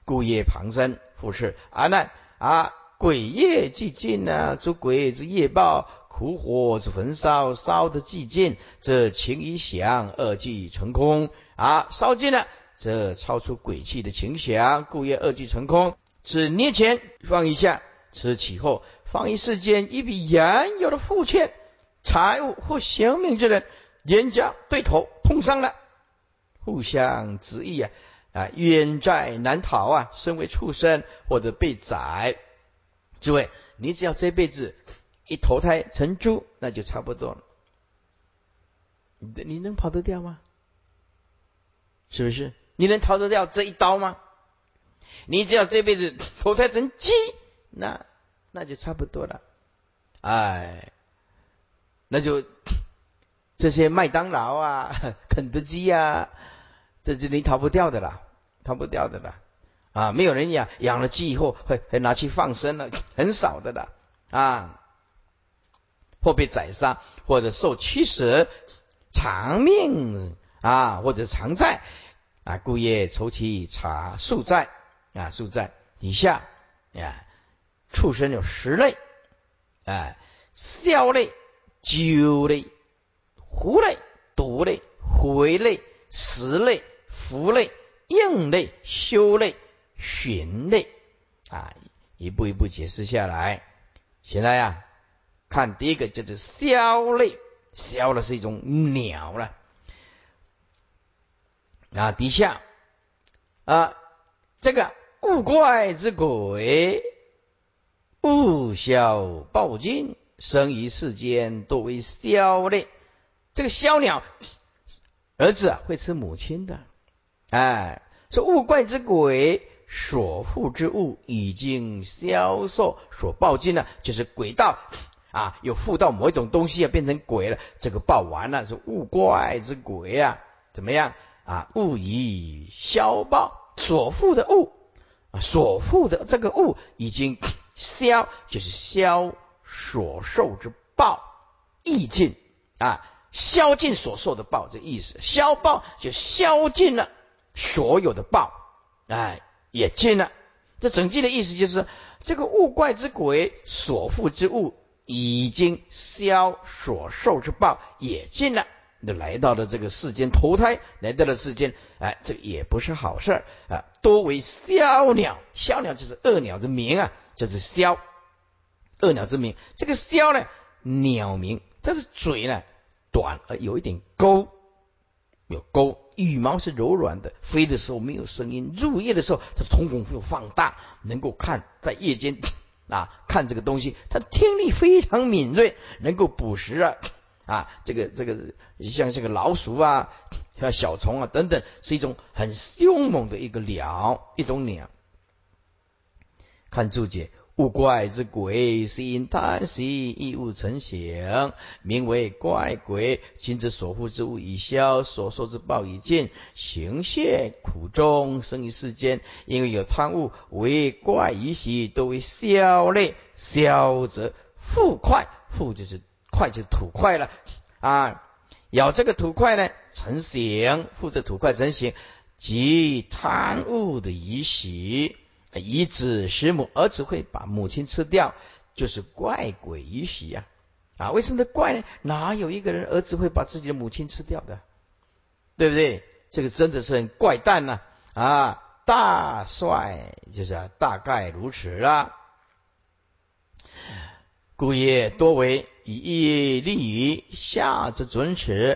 故业旁生，复是阿难啊，鬼业既尽呢，诸鬼之业报，苦火之焚烧，烧得既尽，这情已响，二即成空啊，烧尽了，这超出鬼气的情响，故业二即成空。此捏前放一下，此起后放一世间一笔原有的负欠财物或性命之人，人家对头碰上了，互相执意啊啊冤债难逃啊！身为畜生或者被宰，诸位，你只要这辈子一投胎成猪，那就差不多了。你你能跑得掉吗？是不是？你能逃得掉这一刀吗？你只要这辈子 [coughs] 投胎成鸡，那那就差不多了。哎，那就 [coughs] 这些麦当劳啊、[coughs] 肯德基呀，这是你逃不掉的啦，逃不掉的啦。啊，没有人养养了鸡以后会会拿去放生了，很少的啦。啊，或被宰杀，或者受驱使偿命啊，或者偿债啊，故业酬其查数债啊，住在底下啊，畜生有十类，哎，枭类、鸠类、狐类、毒类、回类、食类、蝠类、应类、修类。寻类啊，一步一步解释下来。现在呀，看第一个叫做枭类，枭的是一种鸟了。啊，底下啊，这个物怪之鬼，物消暴金，生于世间，多为枭类。这个枭鸟，儿子啊会吃母亲的。哎，说物怪之鬼。所附之物已经消瘦，所报尽了，就是鬼道啊，又附到某一种东西啊，变成鬼了。这个报完了，是物怪之鬼啊，怎么样啊？物以消报，所附的物啊，所负的这个物已经 [coughs] 消，就是消所受之报意尽啊，消尽所受的报这意思，消报就消尽了所有的报，哎。也尽了，这整句的意思就是，这个物怪之鬼所负之物已经消所受之报也尽了，就来到了这个世间投胎，来到了世间，哎，这也不是好事啊。多为枭鸟，枭鸟就是恶鸟的名啊，就是枭，恶鸟之名。这个枭呢，鸟名，这是嘴呢短而有一点钩，有钩。羽毛是柔软的，飞的时候没有声音。入夜的时候，它瞳孔会放大，能够看在夜间 [coughs] 啊看这个东西。它听力非常敏锐，能够捕食啊啊这个这个像这个老鼠啊、像小虫啊等等，是一种很凶猛的一个鸟，一种鸟。看注解。物怪之鬼，是因贪喜异物成形，名为怪鬼。今之所护之物已消，所受之报已尽，行现苦中，生于世间。因为有贪物，为怪于喜，都为消类。消则复快，复就是块，就是土块了啊！咬这个土块呢，成形；复这土块成形，即贪物的遗习。以子食母，儿子会把母亲吃掉，就是怪鬼遗习呀！啊，为什么怪呢？哪有一个人儿子会把自己的母亲吃掉的？对不对？这个真的是很怪诞呐！啊，大帅就是大概如此啦。故也多为以利于下之准尺，